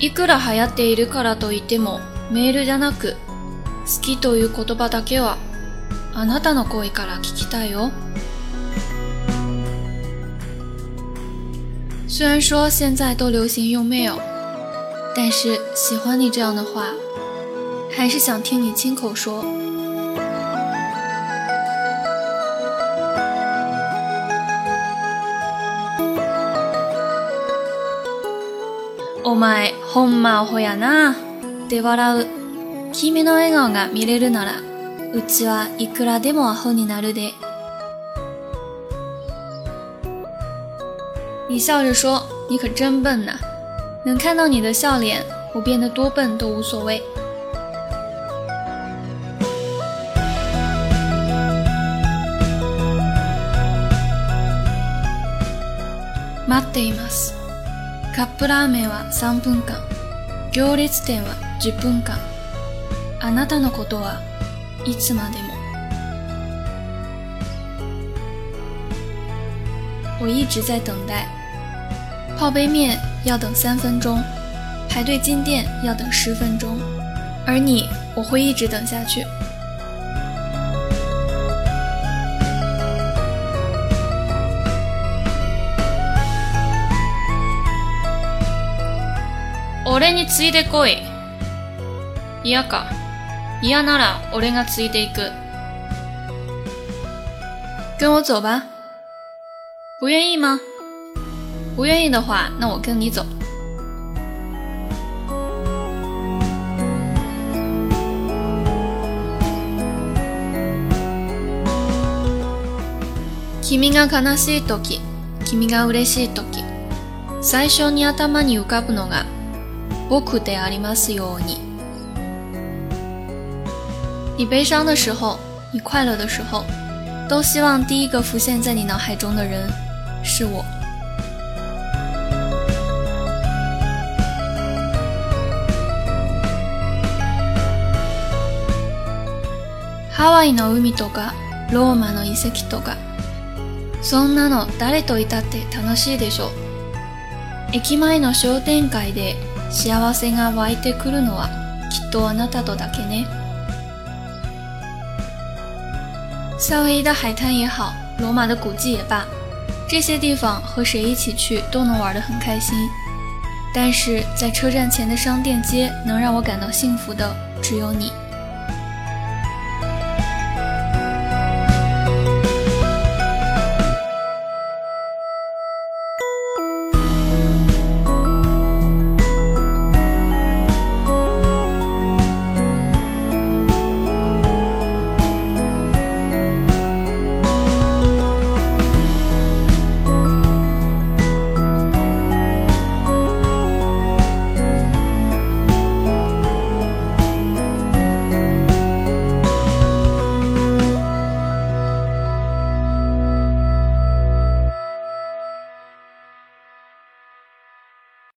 いくら流行っているからといっても、メールじゃなく、好きという言葉だけは、あなたの声から聞きたいよ。虽然说现在都流行用 mail，但是喜欢你这样的话，还是想听你亲口说。お前、ほんまアホやな。で笑う。君の笑顔が見れるなら、うちはいくらでもアホになるで。你笑着说：“你可真笨呐！能看到你的笑脸，我变得多笨都无所谓。”待っています。カップラーメンは3分間。行列店は10分間。あなたのことはいつまでも。我一直在等待。泡杯面要等三分钟，排队进店要等十分钟，而你，我会一直等下去。 俺についてこい。嫌か。嫌なら俺がついていく。跟我走吧。不愿意吗？不愿意的话，那我跟你走。君が悲しい時、君が嬉しい時、最初に頭に浮かぶのが僕でありますように。你悲伤的时候，你快乐的时候，都希望第一个浮现在你脑海中的人是我。ハワイの海とか、ローマの遺跡とか、そんなの誰といたって楽しいでしょう。駅前の商店会で幸せが湧いてくるのはきっとあなたとだけね。夏威夷的海滩也好，罗马的古迹也罢，这些地方和谁一起去都能玩得很开心。但是在车站前的商店街，能让我感到幸福的只有你。